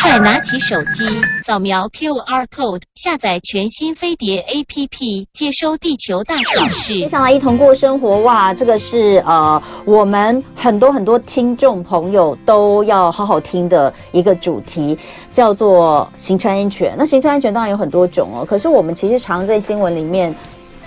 快拿起手机，扫描 QR code，下载全新飞碟 APP，接收地球大小事。接下来一同过生活哇，这个是呃，我们很多很多听众朋友都要好好听的一个主题，叫做行车安全。那行车安全当然有很多种哦，可是我们其实常在新闻里面，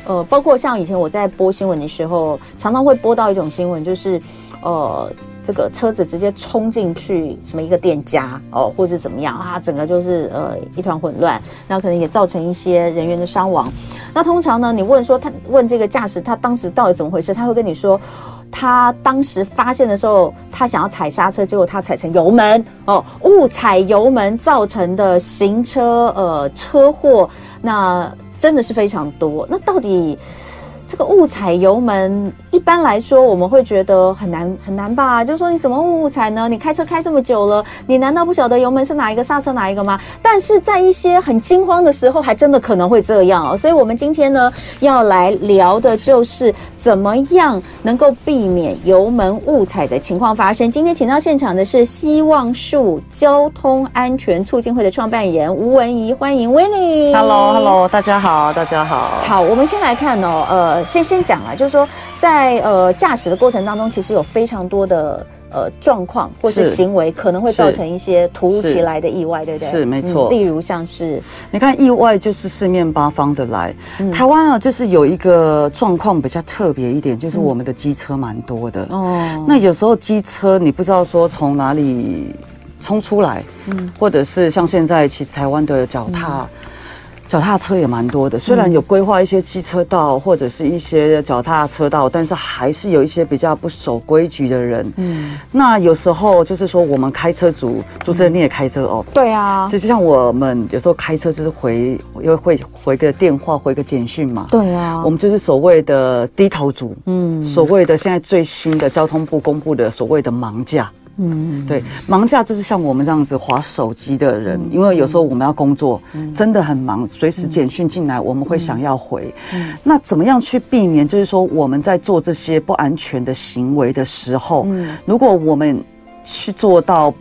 呃，包括像以前我在播新闻的时候，常常会播到一种新闻，就是呃。这个车子直接冲进去什么一个店家哦，或者怎么样啊，整个就是呃一团混乱，那可能也造成一些人员的伤亡。那通常呢，你问说他问这个驾驶他当时到底怎么回事，他会跟你说，他当时发现的时候，他想要踩刹车，结果他踩成油门哦，误踩油门造成的行车呃车祸，那真的是非常多。那到底这个误踩油门？一般来说，我们会觉得很难很难吧？就是说，你怎么误踩呢？你开车开这么久了，你难道不晓得油门是哪一个，刹车哪一个吗？但是在一些很惊慌的时候，还真的可能会这样哦。所以，我们今天呢，要来聊的就是怎么样能够避免油门误踩的情况发生。今天请到现场的是希望树交通安全促进会的创办人吴文怡，欢迎 Winnie。Hello，Hello，大家好，大家好。好，我们先来看哦，呃，先先讲了，就是说在。在呃驾驶的过程当中，其实有非常多的呃状况或是行为，可能会造成一些突如其来的意外，对不对？是没错、嗯。例如像是，你看意外就是四面八方的来。嗯、台湾啊，就是有一个状况比较特别一点，就是我们的机车蛮多的。哦、嗯。那有时候机车你不知道说从哪里冲出来，嗯，或者是像现在其实台湾的脚踏。嗯脚踏车也蛮多的，虽然有规划一些机车道或者是一些脚踏车道，但是还是有一些比较不守规矩的人。嗯，那有时候就是说，我们开车族，主持人你也开车哦？对啊。其实像我们有时候开车就是回，又会回个电话，回个简讯嘛。对啊。我们就是所谓的低头族，嗯，所谓的现在最新的交通部公布的所谓的盲驾。嗯，对，忙架就是像我们这样子划手机的人，因为有时候我们要工作，真的很忙，随时简讯进来，我们会想要回。那怎么样去避免？就是说我们在做这些不安全的行为的时候，如果我们去做到，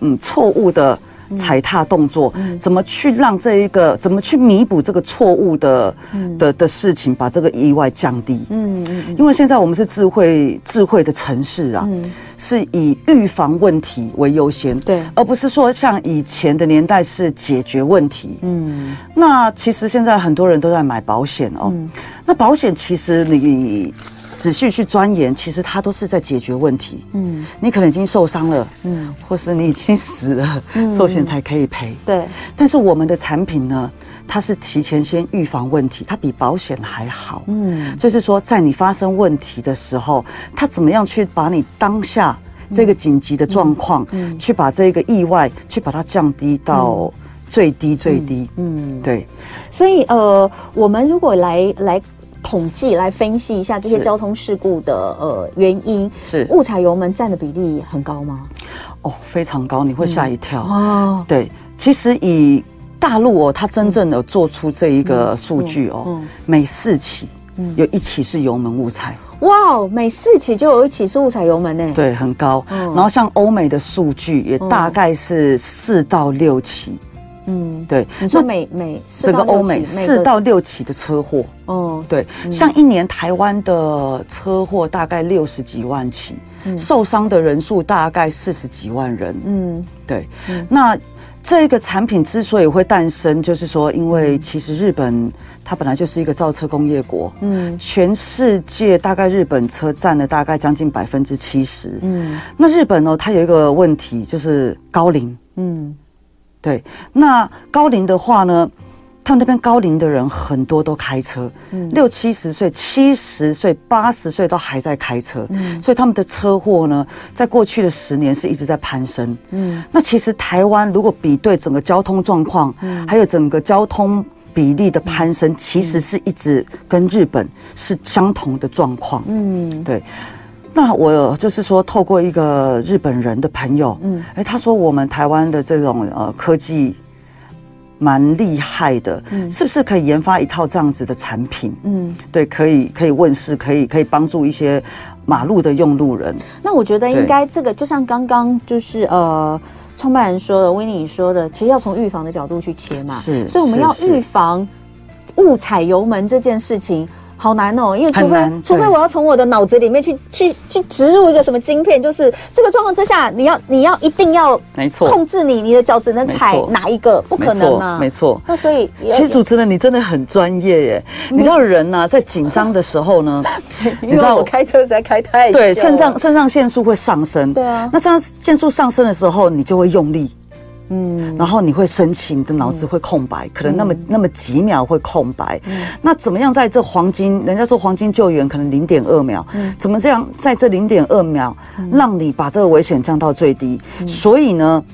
嗯，错误的。踩踏动作，怎么去让这一个，怎么去弥补这个错误的的的事情，把这个意外降低？嗯嗯，因为现在我们是智慧智慧的城市啊，是以预防问题为优先，对，而不是说像以前的年代是解决问题。嗯，那其实现在很多人都在买保险哦，那保险其实你。仔细去钻研，其实它都是在解决问题。嗯，你可能已经受伤了，嗯，或是你已经死了，嗯寿险才可以赔。对，但是我们的产品呢，它是提前先预防问题，它比保险还好。嗯，就是说，在你发生问题的时候，它怎么样去把你当下这个紧急的状况，嗯，去把这个意外去把它降低到最低最低。嗯，对。所以呃，我们如果来来。统计来分析一下这些交通事故的呃原因，是误踩油门占的比例很高吗？哦，非常高，你会吓一跳。哦，对，其实以大陆哦，它真正的做出这一个数据哦，每四起有一起是油门误踩。哇，每四起就有一起是误踩油门呢？对，很高。然后像欧美的数据也大概是四到六起。嗯，对，你说每每整个欧美四到六起的车祸，哦，对，像一年台湾的车祸大概六十几万起，受伤的人数大概四十几万人，嗯，对，那这个产品之所以会诞生，就是说，因为其实日本它本来就是一个造车工业国，嗯，全世界大概日本车占了大概将近百分之七十，嗯，那日本呢，它有一个问题就是高龄，嗯。对，那高龄的话呢，他们那边高龄的人很多都开车，嗯，六七十岁、七十岁、八十岁都还在开车，嗯，所以他们的车祸呢，在过去的十年是一直在攀升，嗯，那其实台湾如果比对整个交通状况，嗯，还有整个交通比例的攀升，其实是一直跟日本是相同的状况，嗯，对。那我就是说，透过一个日本人的朋友，嗯，哎，他说我们台湾的这种呃科技蛮厉害的，嗯，是不是可以研发一套这样子的产品？嗯，对，可以可以问世，可以可以帮助一些马路的用路人。那我觉得应该这个就像刚刚就是呃。创办人说的，Winnie 说的，其实要从预防的角度去切嘛。是，所以我们要预防误踩油门这件事情。好难哦，因为除非除非我要从我的脑子里面去去去植入一个什么晶片，就是这个状况之下，你要你要一定要没错。控制你你的脚只能踩哪一个，不可能嘛，没错。那所以其实主持人你真的很专业耶，你知道人呐在紧张的时候呢，你知道我开车实在开太久，对肾上肾上腺素会上升，对啊，那肾上腺素上升的时候，你就会用力。嗯，然后你会生气，你的脑子会空白，嗯、可能那么那么几秒会空白。嗯，那怎么样在这黄金？人家说黄金救援可能零点二秒。嗯，怎么这样在这零点二秒，让你把这个危险降到最低？嗯、所以呢，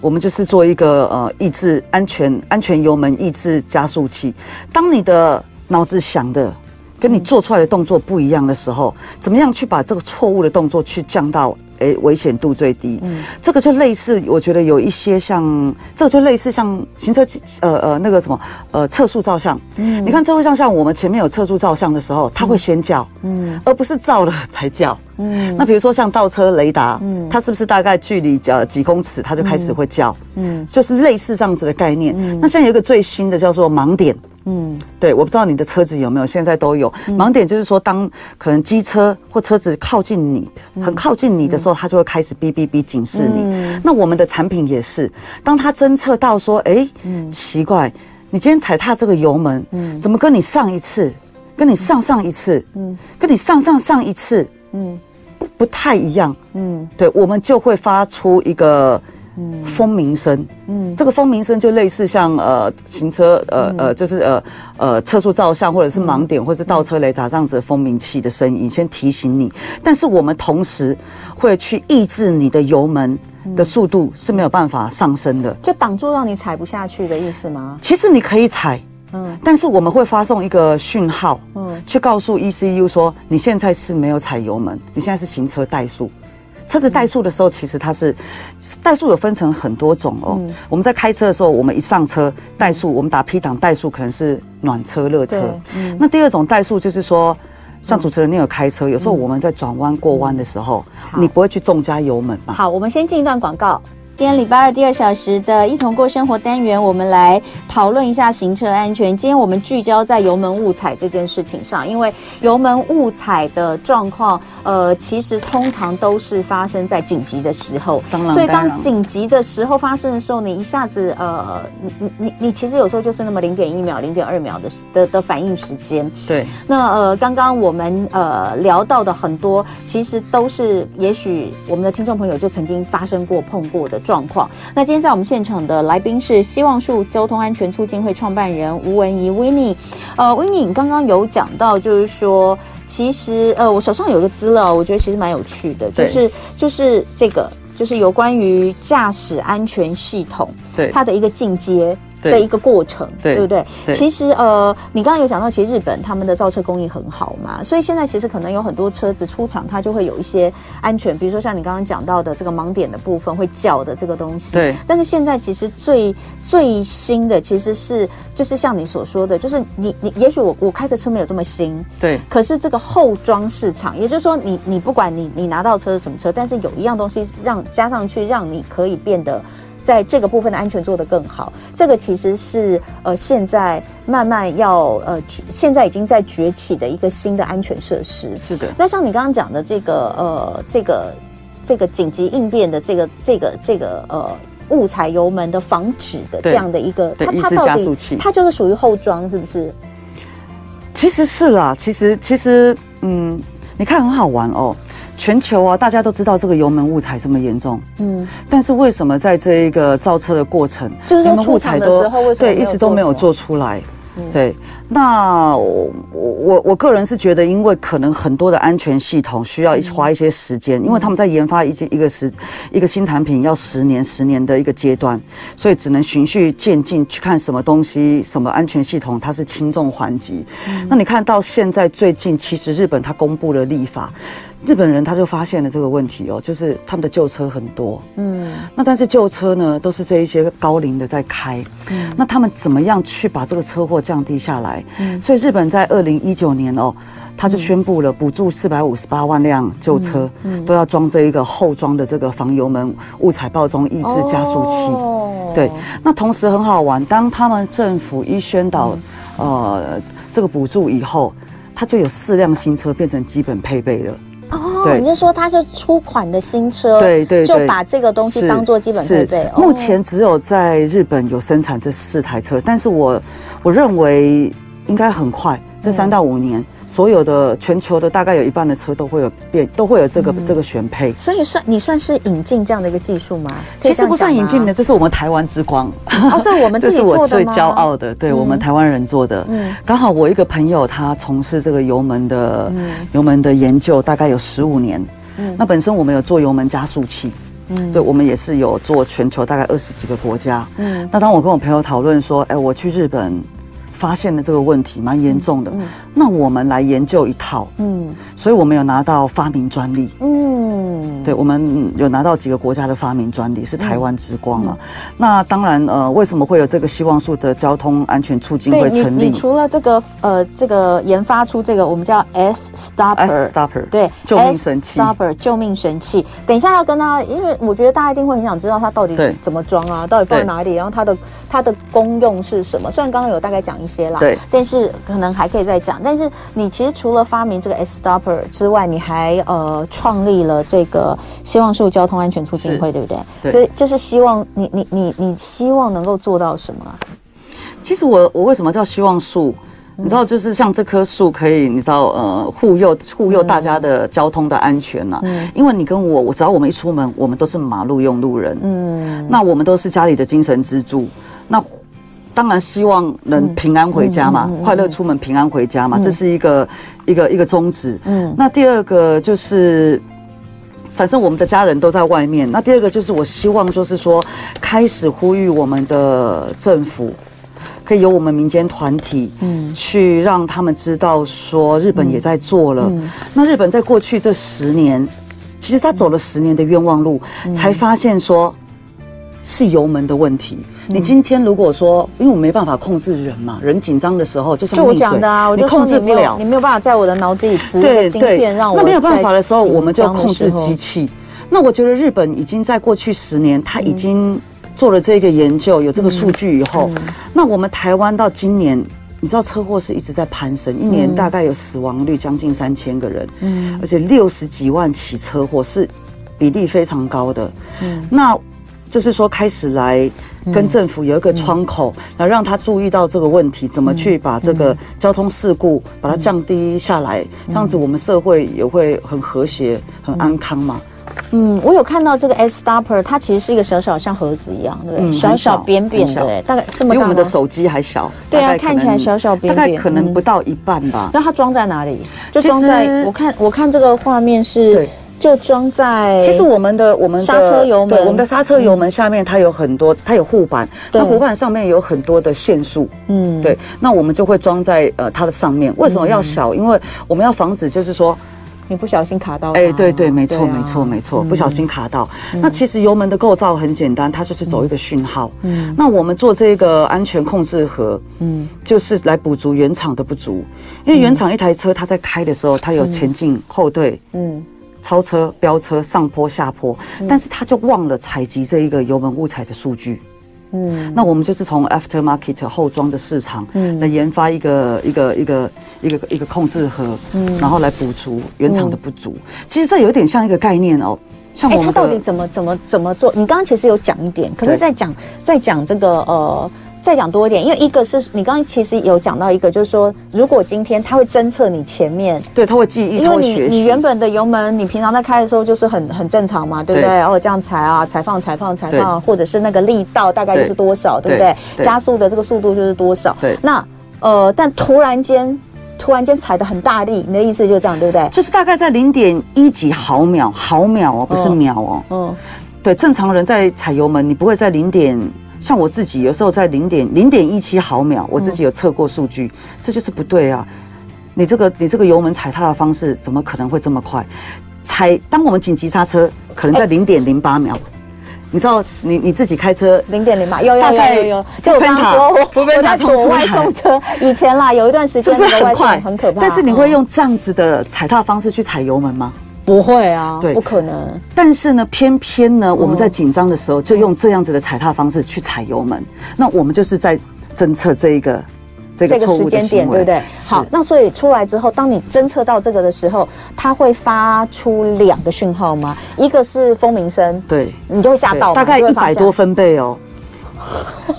我们就是做一个呃抑制安全安全油门抑制加速器。当你的脑子想的跟你做出来的动作不一样的时候，怎么样去把这个错误的动作去降到？哎，危险度最低。嗯，这个就类似，我觉得有一些像，这个就类似像行车，呃呃，那个什么，呃，测速照相。嗯，你看测速照相我们前面有测速照相的时候，它会先叫，嗯，而不是照了才叫。嗯，那比如说像倒车雷达，嗯，它是不是大概距离呃几公尺，它就开始会叫？嗯，就是类似这样子的概念。嗯，那现在有一个最新的叫做盲点。嗯，对，我不知道你的车子有没有，现在都有。盲点，就是说当可能机车或车子靠近你，很靠近你的时候，它就会开始哔哔哔警示你。那我们的产品也是，当它侦测到说，哎，奇怪，你今天踩踏这个油门，嗯，怎么跟你上一次，跟你上上一次，嗯，跟你上上上一次，嗯，不不太一样，嗯，对，我们就会发出一个。嗯，蜂鸣声，嗯，这个蜂鸣声就类似像呃行车呃呃就是呃呃测速照相或者是盲点或者是倒车雷达这样子的蜂鸣器的声音，先提醒你。但是我们同时会去抑制你的油门的速度是没有办法上升的，就挡住让你踩不下去的意思吗？其实你可以踩，嗯，但是我们会发送一个讯号，嗯，去告诉 ECU 说你现在是没有踩油门，你现在是行车怠速。车子怠速的时候，其实它是怠速有分成很多种哦。嗯、我们在开车的时候，我们一上车怠速，我们打 P 档怠速可能是暖车热车。嗯、那第二种怠速就是说，像主持人你有开车，有时候我们在转弯过弯的时候，嗯、你不会去重加油门嘛？好，我们先进一段广告。今天礼拜二第二小时的一同过生活单元，我们来讨论一下行车安全。今天我们聚焦在油门误踩这件事情上，因为油门误踩的状况，呃，其实通常都是发生在紧急的时候。当然，所以当紧急的时候发生的时候，你一下子，呃，你你你你其实有时候就是那么零点一秒、零点二秒的的的反应时间。对。那呃，刚刚我们呃聊到的很多，其实都是也许我们的听众朋友就曾经发生过、碰过的。状况。那今天在我们现场的来宾是希望树交通安全促进会创办人吴文怡 Winnie。呃，Winnie，你刚刚有讲到，就是说，其实呃，我手上有一个资料，我觉得其实蛮有趣的，就是就是这个，就是有关于驾驶安全系统，对它的一个进阶。的一个过程，对，对不对？对，其实呃，你刚刚有讲到，其实日本他们的造车工艺很好嘛，所以现在其实可能有很多车子出厂，它就会有一些安全，比如说像你刚刚讲到的这个盲点的部分会叫的这个东西。对。但是现在其实最最新的其实是就是像你所说的，就是你你也许我我开的车没有这么新，对。可是这个后装市场，也就是说你你不管你你拿到车是什么车，但是有一样东西让加上去，让你可以变得。在这个部分的安全做得更好，这个其实是呃现在慢慢要呃现在已经在崛起的一个新的安全设施。是的。那像你刚刚讲的这个呃这个这个紧急应变的这个这个这个呃误踩油门的防止的这样的一个，它它到底它就是属于后装是不是？其实是啦，其实其实嗯，你看很好玩哦。全球啊，大家都知道这个油门误踩这么严重，嗯，但是为什么在这一个造车的过程，就是油门误踩的时候，对，一直都没有做出来？嗯、对，那我我我个人是觉得，因为可能很多的安全系统需要花一些时间，嗯、因为他们在研发一一个时一个新产品要十年十年的一个阶段，所以只能循序渐进去看什么东西，什么安全系统它是轻重缓急。嗯、那你看到现在最近，其实日本它公布了立法。日本人他就发现了这个问题哦，就是他们的旧车很多，嗯，那但是旧车呢都是这一些高龄的在开，嗯，那他们怎么样去把这个车祸降低下来？嗯，所以日本在二零一九年哦，他就宣布了补助四百五十八万辆旧车，嗯都要装这一个后装的这个防油门误踩爆冲抑制加速器。哦对，那同时很好玩，当他们政府一宣导呃这个补助以后，它就有四辆新车变成基本配备了。哦，你是说它是出款的新车？对对，就把这个东西当做基本配备。目前只有在日本有生产这四台车，但是我我认为应该很快，这三到五年。所有的全球的大概有一半的车都会有变，都会有这个、嗯、这个选配。所以算你算是引进这样的一个技术吗？其实不算引进的，这是我们台湾之光。哦，这是我们自己 做的吗？这是我最骄傲的，对、嗯、我们台湾人做的。嗯，刚好我一个朋友他从事这个油门的、嗯、油门的研究，大概有十五年。嗯，那本身我们有做油门加速器，嗯，对，我们也是有做全球大概二十几个国家。嗯，那当我跟我朋友讨论说，哎，我去日本。发现了这个问题蛮严重的，那我们来研究一套，嗯，所以我们有拿到发明专利，嗯，对，我们有拿到几个国家的发明专利，是台湾之光了。嗯、那当然，呃，为什么会有这个希望树的交通安全促进会成立？你，你除了这个，呃，这个研发出这个我们叫 S Stopper，S Stopper，对，救命神器，S Stopper 救命神器。等一下要跟他，因为我觉得大家一定会很想知道它到底怎么装啊，到底放在哪里，然后它的它的功用是什么？虽然刚刚有大概讲一些啦，对，但是可能还可以再讲。但是你其实除了发明这个 S Stopper 之外，你还呃创立了这个希望树交通安全促进会，对不对？对，就就是希望你你你你希望能够做到什么啊？其实我我为什么叫希望树？你知道，就是像这棵树可以，你知道呃护佑护佑大家的交通的安全呐、啊。嗯，因为你跟我，我只要我们一出门，我们都是马路用路人。嗯，那我们都是家里的精神支柱。那当然希望能平安回家嘛，嗯、快乐出门，平安回家嘛，嗯、这是一个一个一个宗旨。嗯，那第二个就是，反正我们的家人都在外面。那第二个就是，我希望就是说，开始呼吁我们的政府，可以由我们民间团体，嗯，去让他们知道说，日本也在做了。嗯嗯、那日本在过去这十年，其实他走了十年的冤枉路，嗯、才发现说。是油门的问题。你今天如果说，因为我没办法控制人嘛，人紧张的时候就像，就我讲的啊，我就控制不了，你没有办法在我的脑子里植入晶片让我。那没有办法的时候，我们就要控制机器。那我觉得日本已经在过去十年，他已经做了这个研究，有这个数据以后，那我们台湾到今年，你知道车祸是一直在攀升，一年大概有死亡率将近三千个人，嗯，而且六十几万起车祸是比例非常高的，嗯，那。就是说，开始来跟政府有一个窗口，来让他注意到这个问题，怎么去把这个交通事故把它降低下来，这样子我们社会也会很和谐、很安康嘛。嗯，我有看到这个 S Stopper，它其实是一个小小像盒子一样，对不对？小小扁扁的，大概这么大，比我们的手机还小。对啊，看起来小小扁扁，大概可能不到一半吧。那它装在哪里？就装在我看，我看这个画面是。就装在，其实我们的我们的刹车油门，对，我们的刹车油门下面它有很多，它有护板，那护板上面有很多的线束，嗯，对，那我们就会装在呃它的上面。为什么要小？因为我们要防止就是说你不小心卡到，哎，对对，没错没错没错，不小心卡到。那其实油门的构造很简单，它就是走一个讯号，嗯，那我们做这个安全控制盒，嗯，就是来补足原厂的不足，因为原厂一台车它在开的时候，它有前进后退，嗯。超车、飙车、上坡、下坡，但是他就忘了采集这一个油门误踩的数据。嗯，那我们就是从 aftermarket 后装的市场，嗯，来研发一个一个一个一个一个控制盒，嗯，然后来补足原厂的不足。其实这有点像一个概念哦，像我们、到底怎么怎么怎么做？你刚刚其实有讲一点，可是在讲在讲这个呃。再讲多一点，因为一个是你刚刚其实有讲到一个，就是说，如果今天它会侦测你前面，对，它会记忆，因为你你原本的油门，你平常在开的时候就是很很正常嘛，对不对？然后这样踩啊，踩放踩放踩放，或者是那个力道大概就是多少，对不对？加速的这个速度就是多少。对，那呃，但突然间突然间踩得很大力，你的意思就是这样，对不对？就是大概在零点一几毫秒，毫秒哦，不是秒哦。嗯，对，正常人在踩油门，你不会在零点。像我自己有时候在零点零点一七毫秒，我自己有测过数据，嗯、这就是不对啊！你这个你这个油门踩踏的方式怎么可能会这么快？踩当我们紧急刹车，可能在零点零八秒，你知道你你自己开车零点零嘛？有有有有有。就我刚刚说，我我在躲外送车。以前啦，有一段时间那个外送很可怕。但是你会用这样子的踩踏方式去踩油门吗？不会啊，对，不可能。但是呢，偏偏呢，我们在紧张的时候就用这样子的踩踏方式去踩油门，那我们就是在侦测这一个。这个时间点对不对？好，那所以出来之后，当你侦测到这个的时候，它会发出两个讯号吗？一个是蜂鸣声，对，你就会吓到，大概一百多分贝哦。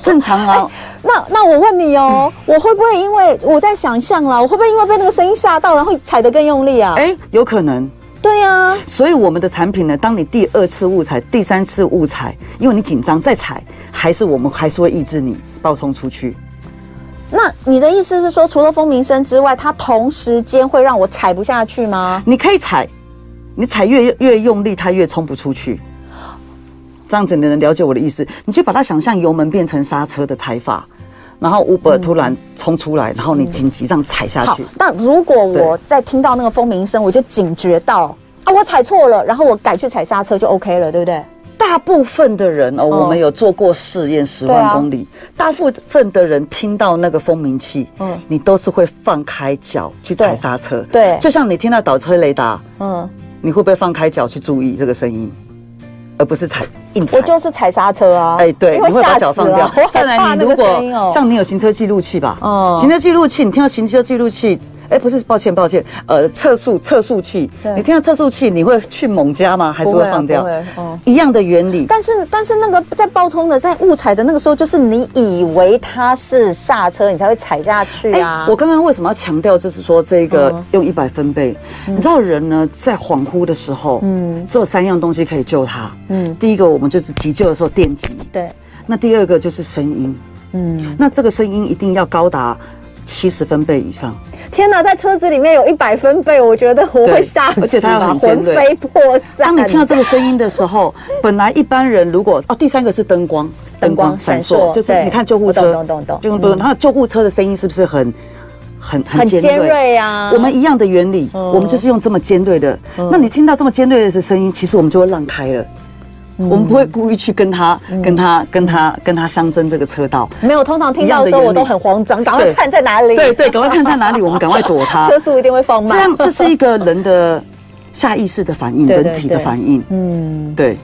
正常啊。那那我问你哦，我会不会因为我在想象啦，我会不会因为被那个声音吓到，然后踩得更用力啊？哎，有可能。对呀。所以我们的产品呢，当你第二次误踩、第三次误踩，因为你紧张再踩，还是我们还是会抑制你爆冲出去。那你的意思是说，除了蜂鸣声之外，它同时间会让我踩不下去吗？你可以踩，你踩越越用力，它越冲不出去。这样子你能了解我的意思？你就把它想象油门变成刹车的踩法，然后 Uber 突然冲出来，然后你紧急这样踩下去。那如果我在听到那个蜂鸣声，我就警觉到啊，我踩错了，然后我改去踩刹车就 OK 了，对不对？大部分的人哦，我们有做过试验，十万公里，大部分的人听到那个蜂鸣器，嗯，你都是会放开脚去踩刹车，对，就像你听到倒车雷达，嗯，你会不会放开脚去注意这个声音，而不是踩硬踩？我就是踩刹车啊，哎，对，你会把脚放掉。再来，你如果像你有行车记录器吧，哦，行车记录器，你听到行车记录器。哎，不是，抱歉，抱歉，呃，测速测速器，你听到测速器，你会去猛加吗？还是会放掉？一样的原理。但是，但是那个在爆冲的，在误踩的那个时候，就是你以为它是刹车，你才会踩下去啊。我刚刚为什么要强调，就是说这个用一百分贝？你知道人呢，在恍惚的时候，嗯，只有三样东西可以救他。嗯，第一个我们就是急救的时候电击，对。那第二个就是声音，嗯，那这个声音一定要高达七十分贝以上。天哪，在车子里面有一百分贝，我觉得我会吓死，而且它要很魂飞魄散。当你听到这个声音的时候，本来一般人如果哦，第三个是灯光，灯光闪烁，就是你看救护车，就不，然后救护车的声音是不是很很很尖锐呀？我们一样的原理，我们就是用这么尖锐的。那你听到这么尖锐的声音，其实我们就会让开了。我们不会故意去跟他、跟他、跟他、跟他相争这个车道。没有，通常听到的时候我都很慌张，赶快看在哪里。对对，赶快看在哪里，我们赶快躲他。车速一定会放慢。这样，这是一个人的下意识的反应，人体的反应。嗯，对。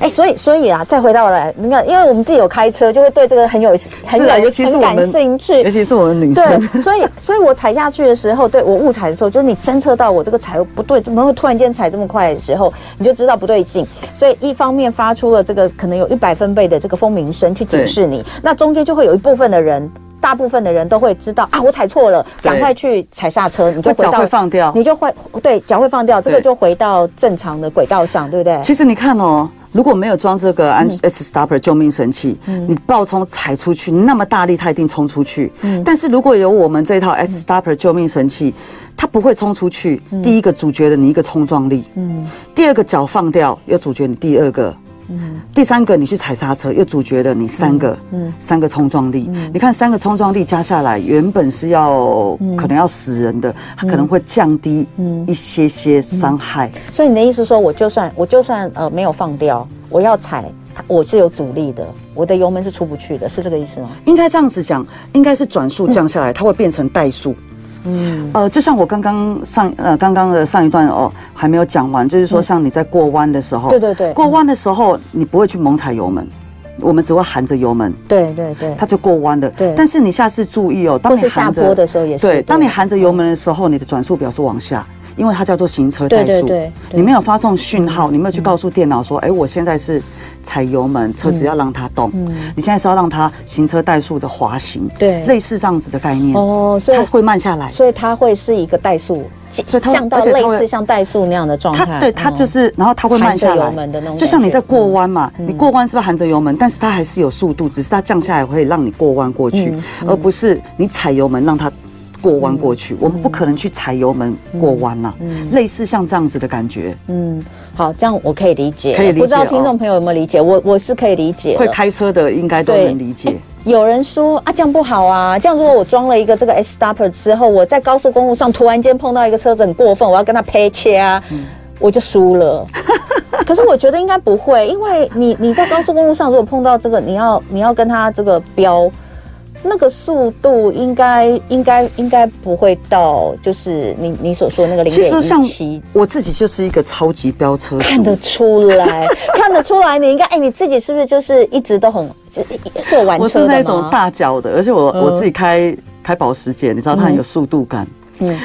哎，所以所以啊，再回到来，你看，因为我们自己有开车，就会对这个很有很有很感兴趣，尤其是我们女生。对，所以所以我踩下去的时候，对我误踩的时候，就是你侦测到我这个踩不对，怎么会突然间踩这么快的时候，你就知道不对劲。所以一方面发出了这个可能有一百分贝的这个蜂鸣声去警示你，那中间就会有一部分的人，大部分的人都会知道啊，我踩错了，赶快去踩刹车，你就回到脚会放掉，你就会对脚会放掉，这个就回到正常的轨道上，对不对？其实你看哦。如果没有装这个安 S Stopper 救命神器，嗯、你爆冲踩出去那么大力，它一定冲出去。嗯、但是如果有我们这套 S Stopper 救命神器，它不会冲出去。嗯、第一个阻绝了你一个冲撞力，嗯、第二个脚放掉又阻绝你第二个。嗯，第三个你去踩刹车，又阻绝了你三个，嗯，三个冲撞力。你看三个冲撞力加下来，原本是要可能要死人的，它可能会降低一些些伤害。所以你的意思说，我就算我就算呃没有放掉，我要踩，我是有阻力的，我的油门是出不去的，是这个意思吗？应该这样子讲，应该是转速降下来，它会变成怠速。嗯，呃，就像我刚刚上呃刚刚的上一段哦还没有讲完，就是说像你在过弯的时候，对对对，过弯的时候你不会去猛踩油门，我们只会含着油门，对对对，它就过弯了。对，但是你下次注意哦，当你下坡的时候也是，对，当你含着油门的时候，你的转速表是往下，因为它叫做行车怠速，对对对，你没有发送讯号，你没有去告诉电脑说，哎，我现在是。踩油门，车子要让它动。嗯，你现在是要让它行车怠速的滑行，对，类似这样子的概念。哦，所以它会慢下来，所以它会是一个怠速，所以它降到类似像怠速那样的状态。它对，它就是，然后它会慢下来。就像你在过弯嘛，你过弯是不是含着油门？但是它还是有速度，只是它降下来会让你过弯过去，而不是你踩油门让它。过弯过去，我们不可能去踩油门过弯了。嗯，类似像这样子的感觉。嗯，好，这样我可以理解。可以理解。不知道听众朋友有没有理解？我我是可以理解。会开车的应该都能理解。有人说啊，这样不好啊，这样如果我装了一个这个 S Stopper 之后，我在高速公路上突然间碰到一个车子很过分，我要跟他拍切啊，我就输了。可是我觉得应该不会，因为你你在高速公路上如果碰到这个，你要你要跟他这个飙。那个速度应该应该应该不会到，就是你你所说的那个零点一七。我自己就是一个超级飙车，看得出来，看得出来。你应该哎，你自己是不是就是一直都很是有玩车的？我是那种大脚的，而且我、嗯、我自己开开保时捷，你知道它很有速度感。嗯，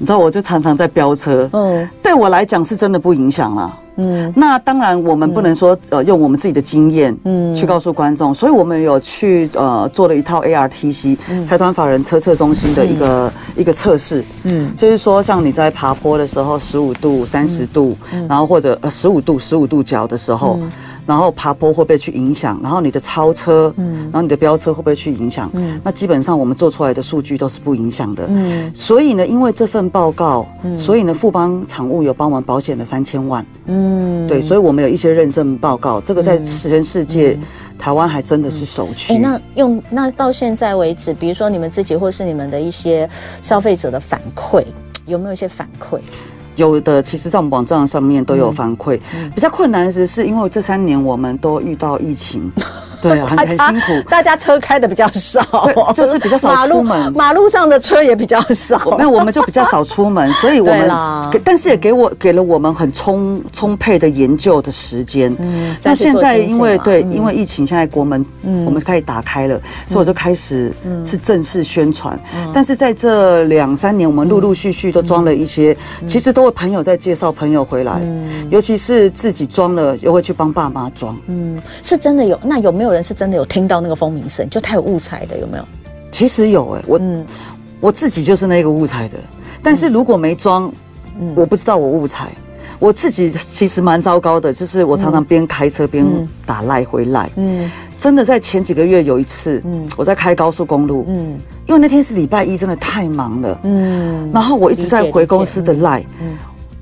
你知道我就常常在飙车。嗯，对我来讲是真的不影响了。嗯，那当然，我们不能说呃用我们自己的经验嗯。去告诉观众，所以我们有去呃做了一套 ARTC 财团法人车测中心的一个一个测试，嗯，就是说像你在爬坡的时候十五度、三十度，然后或者呃十五度、十五度角的时候。然后爬坡会不会去影响？然后你的超车，嗯，然后你的飙车会不会去影响？嗯，那基本上我们做出来的数据都是不影响的。嗯，所以呢，因为这份报告，嗯，所以呢，富邦产物有帮忙保险了三千万。嗯，对，所以我们有一些认证报告，这个在全世界，嗯，台湾还真的是首屈。哎，那用那到现在为止，比如说你们自己或是你们的一些消费者的反馈，有没有一些反馈？有的，其实在我们网站上面都有反馈。比较困难的是，是因为这三年我们都遇到疫情。对啊，很很辛苦。大家车开的比较少，就是比较少出门，马路上的车也比较少。那我们就比较少出门，所以我们，但是也给我给了我们很充充沛的研究的时间。嗯，那现在因为对，因为疫情，现在国门我们开始打开了，所以我就开始是正式宣传。但是在这两三年，我们陆陆续续都装了一些，其实都会朋友在介绍朋友回来，尤其是自己装了，又会去帮爸妈装。嗯，是真的有，那有没有？人是真的有听到那个风鸣声，就他有误踩的，有没有？其实有哎、欸，我、嗯、我自己就是那个误踩的。但是如果没装，嗯、我不知道我误踩。我自己其实蛮糟糕的，就是我常常边开车边打赖回来。嗯，真的在前几个月有一次，嗯，我在开高速公路，嗯，因为那天是礼拜一，真的太忙了，嗯，然后我一直在回公司的赖，嗯。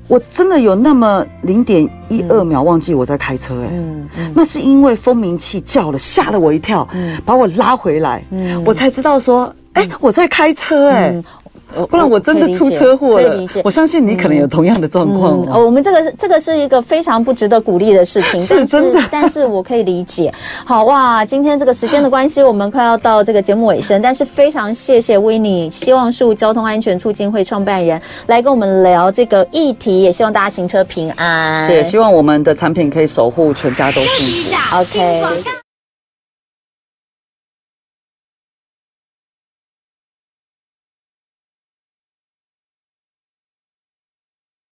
我真的有那么零点一二秒忘记我在开车哎、欸，嗯嗯、那是因为蜂鸣器叫了，吓了我一跳，嗯、把我拉回来，嗯、我才知道说，哎、欸，我在开车哎、欸。嗯不然我真的出车祸了。可以理解，我相信你可能有同样的状况。哦，我们这个是这个是一个非常不值得鼓励的事情，是真的。但是我可以理解。好哇，今天这个时间的关系，我们快要到这个节目尾声，但是非常谢谢 Winnie，希望树交通安全促进会创办人来跟我们聊这个议题，也希望大家行车平安。也希望我们的产品可以守护全家都幸福。OK。